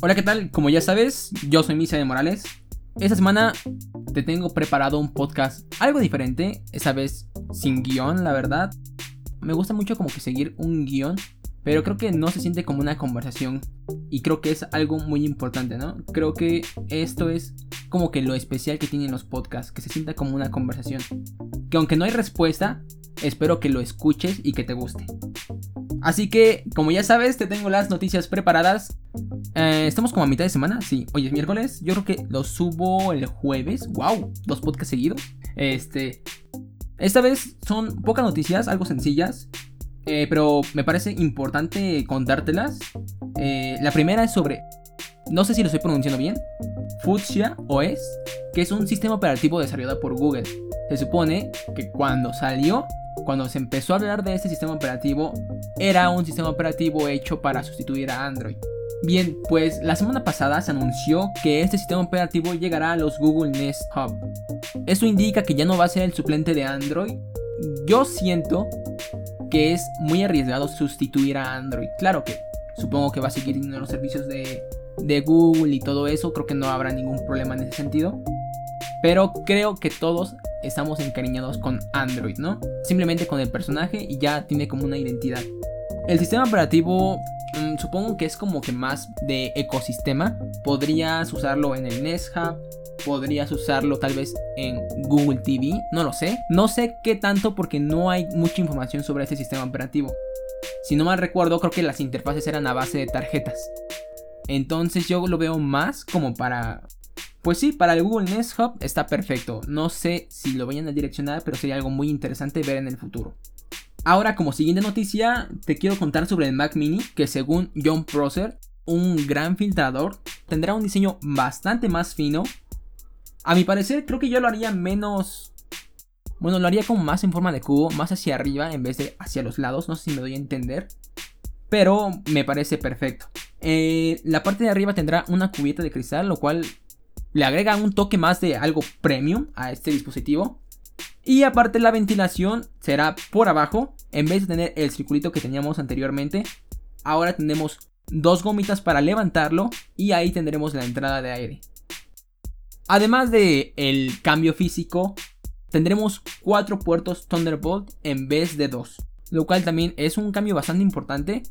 Hola, ¿qué tal? Como ya sabes, yo soy Misa de Morales. Esta semana te tengo preparado un podcast algo diferente, esa vez sin guion, la verdad. Me gusta mucho como que seguir un guion, pero creo que no se siente como una conversación y creo que es algo muy importante, ¿no? Creo que esto es como que lo especial que tienen los podcasts, que se sienta como una conversación. Que aunque no hay respuesta, espero que lo escuches y que te guste. Así que, como ya sabes, te tengo las noticias preparadas. Eh, estamos como a mitad de semana, sí. Hoy es miércoles. Yo creo que lo subo el jueves. ¡Wow! Dos podcasts seguidos. Este. Esta vez son pocas noticias, algo sencillas. Eh, pero me parece importante contártelas. Eh, la primera es sobre. No sé si lo estoy pronunciando bien. Fuchsia OS, que es un sistema operativo desarrollado por Google. Se supone que cuando salió cuando se empezó a hablar de este sistema operativo, era un sistema operativo hecho para sustituir a Android. Bien, pues la semana pasada se anunció que este sistema operativo llegará a los Google Nest Hub. Esto indica que ya no va a ser el suplente de Android. Yo siento que es muy arriesgado sustituir a Android. Claro que supongo que va a seguir teniendo los servicios de, de Google y todo eso. Creo que no habrá ningún problema en ese sentido. Pero creo que todos estamos encariñados con Android, ¿no? Simplemente con el personaje y ya tiene como una identidad. El sistema operativo mm, supongo que es como que más de ecosistema. Podrías usarlo en el Nest Hub, podrías usarlo tal vez en Google TV, no lo sé. No sé qué tanto porque no hay mucha información sobre este sistema operativo. Si no mal recuerdo, creo que las interfaces eran a base de tarjetas. Entonces yo lo veo más como para pues sí, para el Google Nest Hub está perfecto. No sé si lo vayan a direccionar, pero sería algo muy interesante ver en el futuro. Ahora, como siguiente noticia, te quiero contar sobre el Mac Mini, que según John Prosser, un gran filtrador, tendrá un diseño bastante más fino. A mi parecer, creo que yo lo haría menos... Bueno, lo haría como más en forma de cubo, más hacia arriba en vez de hacia los lados, no sé si me doy a entender. Pero me parece perfecto. Eh, la parte de arriba tendrá una cubierta de cristal, lo cual le agrega un toque más de algo premium a este dispositivo. Y aparte la ventilación será por abajo, en vez de tener el circulito que teníamos anteriormente, ahora tenemos dos gomitas para levantarlo y ahí tendremos la entrada de aire. Además de el cambio físico, tendremos cuatro puertos Thunderbolt en vez de dos, lo cual también es un cambio bastante importante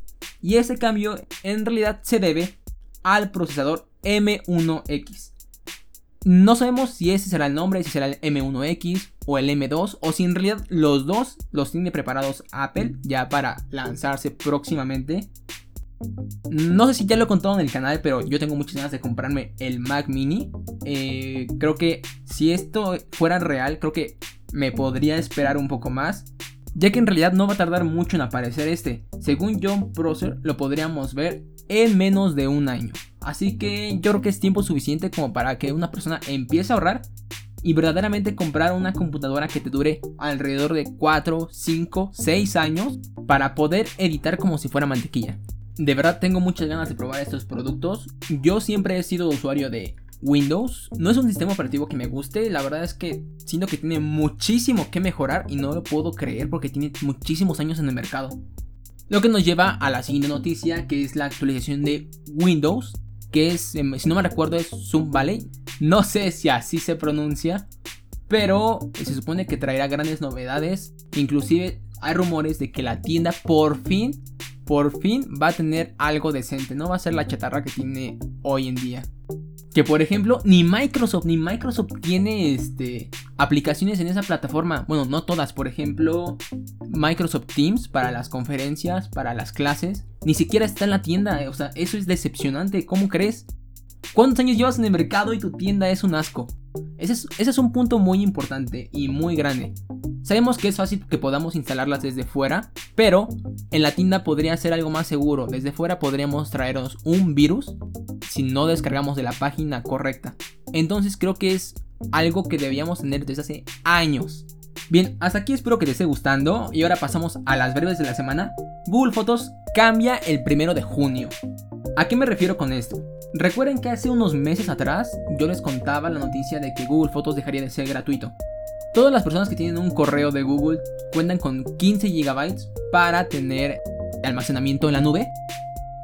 y ese cambio en realidad se debe al procesador M1X. No sabemos si ese será el nombre, si será el M1X o el M2 o si en realidad los dos los tiene preparados Apple ya para lanzarse próximamente. No sé si ya lo he contado en el canal, pero yo tengo muchas ganas de comprarme el Mac Mini. Eh, creo que si esto fuera real, creo que me podría esperar un poco más. Ya que en realidad no va a tardar mucho en aparecer este. Según John Prosser, lo podríamos ver en menos de un año. Así que yo creo que es tiempo suficiente como para que una persona empiece a ahorrar y verdaderamente comprar una computadora que te dure alrededor de 4, 5, 6 años para poder editar como si fuera mantequilla. De verdad tengo muchas ganas de probar estos productos. Yo siempre he sido usuario de Windows. No es un sistema operativo que me guste, la verdad es que siento que tiene muchísimo que mejorar y no lo puedo creer porque tiene muchísimos años en el mercado. Lo que nos lleva a la siguiente noticia que es la actualización de Windows que es, em, si no me recuerdo, es Zoom Valley. No sé si así se pronuncia, pero se supone que traerá grandes novedades. Inclusive hay rumores de que la tienda por fin, por fin va a tener algo decente. No va a ser la chatarra que tiene hoy en día. Que por ejemplo, ni Microsoft, ni Microsoft tiene este, aplicaciones en esa plataforma. Bueno, no todas. Por ejemplo, Microsoft Teams para las conferencias, para las clases. Ni siquiera está en la tienda. O sea, eso es decepcionante. ¿Cómo crees? ¿Cuántos años llevas en el mercado y tu tienda es un asco? Ese es, ese es un punto muy importante y muy grande. Sabemos que es fácil que podamos instalarlas desde fuera, pero en la tienda podría ser algo más seguro. Desde fuera podríamos traernos un virus si no descargamos de la página correcta. Entonces creo que es algo que debíamos tener desde hace años. Bien, hasta aquí espero que te esté gustando y ahora pasamos a las breves de la semana. Google Fotos cambia el primero de junio. ¿A qué me refiero con esto? Recuerden que hace unos meses atrás yo les contaba la noticia de que Google Fotos dejaría de ser gratuito. Todas las personas que tienen un correo de Google cuentan con 15 GB para tener almacenamiento en la nube.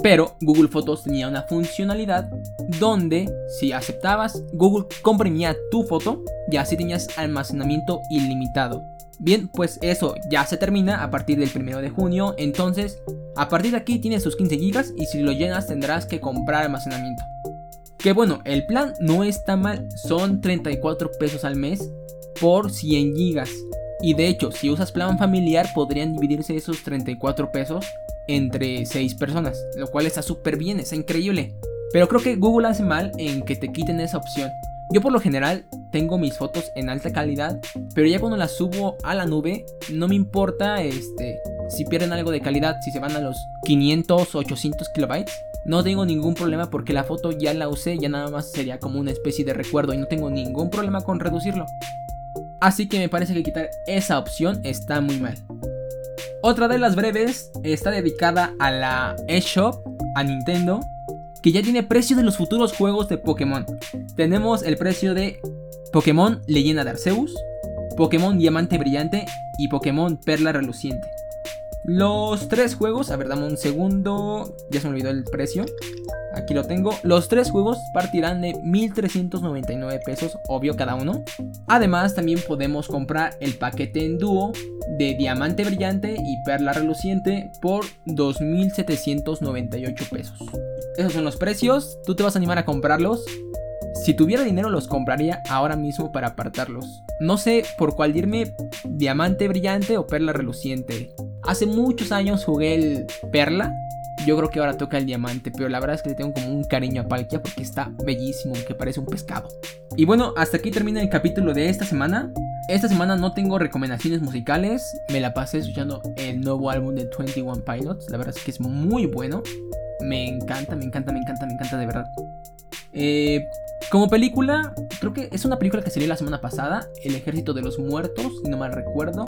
Pero Google Fotos tenía una funcionalidad donde si aceptabas, Google comprimía tu foto y así tenías almacenamiento ilimitado. Bien, pues eso ya se termina a partir del 1 de junio, entonces a partir de aquí tienes tus 15 GB y si lo llenas tendrás que comprar almacenamiento. Que bueno, el plan no está mal, son 34 pesos al mes por 100 GB. Y de hecho, si usas plan familiar podrían dividirse esos 34 pesos entre 6 personas, lo cual está súper bien, está increíble. Pero creo que Google hace mal en que te quiten esa opción. Yo por lo general tengo mis fotos en alta calidad, pero ya cuando las subo a la nube no me importa este si pierden algo de calidad, si se van a los 500 800 kilobytes. No tengo ningún problema porque la foto ya la usé, ya nada más sería como una especie de recuerdo y no tengo ningún problema con reducirlo. Así que me parece que quitar esa opción está muy mal. Otra de las breves está dedicada a la eShop, a Nintendo, que ya tiene precio de los futuros juegos de Pokémon. Tenemos el precio de Pokémon Leyenda de Arceus, Pokémon Diamante Brillante y Pokémon Perla Reluciente. Los tres juegos, a ver, dame un segundo, ya se me olvidó el precio. Aquí lo tengo. Los tres juegos partirán de 1399 pesos, obvio cada uno. Además, también podemos comprar el paquete en dúo de diamante brillante y perla reluciente por 2798 pesos. Esos son los precios. ¿Tú te vas a animar a comprarlos? Si tuviera dinero los compraría ahora mismo para apartarlos. No sé por cuál irme, diamante brillante o perla reluciente. Hace muchos años jugué el perla yo creo que ahora toca el diamante, pero la verdad es que le tengo como un cariño a Palkia porque está bellísimo, que parece un pescado. Y bueno, hasta aquí termina el capítulo de esta semana. Esta semana no tengo recomendaciones musicales, me la pasé escuchando el nuevo álbum de 21 Pilots, la verdad es que es muy bueno. Me encanta, me encanta, me encanta, me encanta de verdad. Eh, como película, creo que es una película que salió la semana pasada, El Ejército de los Muertos, si no mal recuerdo.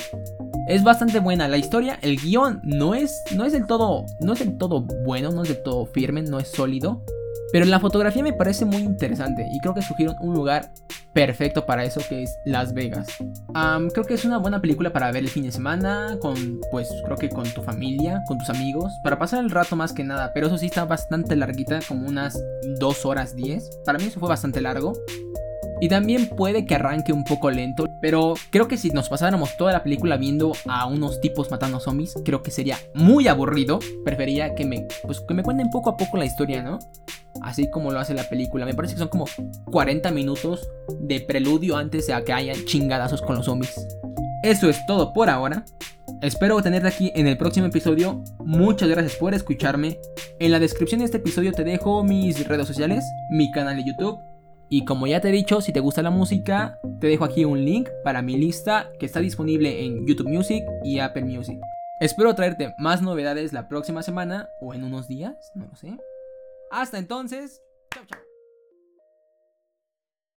Es bastante buena la historia, el guion no es, no es del todo, no es del todo bueno, no es del todo firme, no es sólido. Pero la fotografía me parece muy interesante y creo que escogieron un lugar perfecto para eso que es Las Vegas. creo que es una buena película para ver el fin de semana, con pues creo que con tu familia, con tus amigos, para pasar el rato más que nada, pero eso sí está bastante larguita, como unas 2 horas 10. Para mí eso fue bastante largo. Y también puede que arranque un poco lento, pero creo que si nos pasáramos toda la película viendo a unos tipos matando zombies, creo que sería muy aburrido. Prefería que me, pues, que me cuenten poco a poco la historia, ¿no? Así como lo hace la película. Me parece que son como 40 minutos de preludio antes de que haya chingadazos con los zombies. Eso es todo por ahora. Espero tenerte aquí en el próximo episodio. Muchas gracias por escucharme. En la descripción de este episodio te dejo mis redes sociales, mi canal de YouTube y como ya te he dicho, si te gusta la música, te dejo aquí un link para mi lista que está disponible en YouTube Music y Apple Music. Espero traerte más novedades la próxima semana o en unos días, no lo sé. Hasta entonces, chao chao.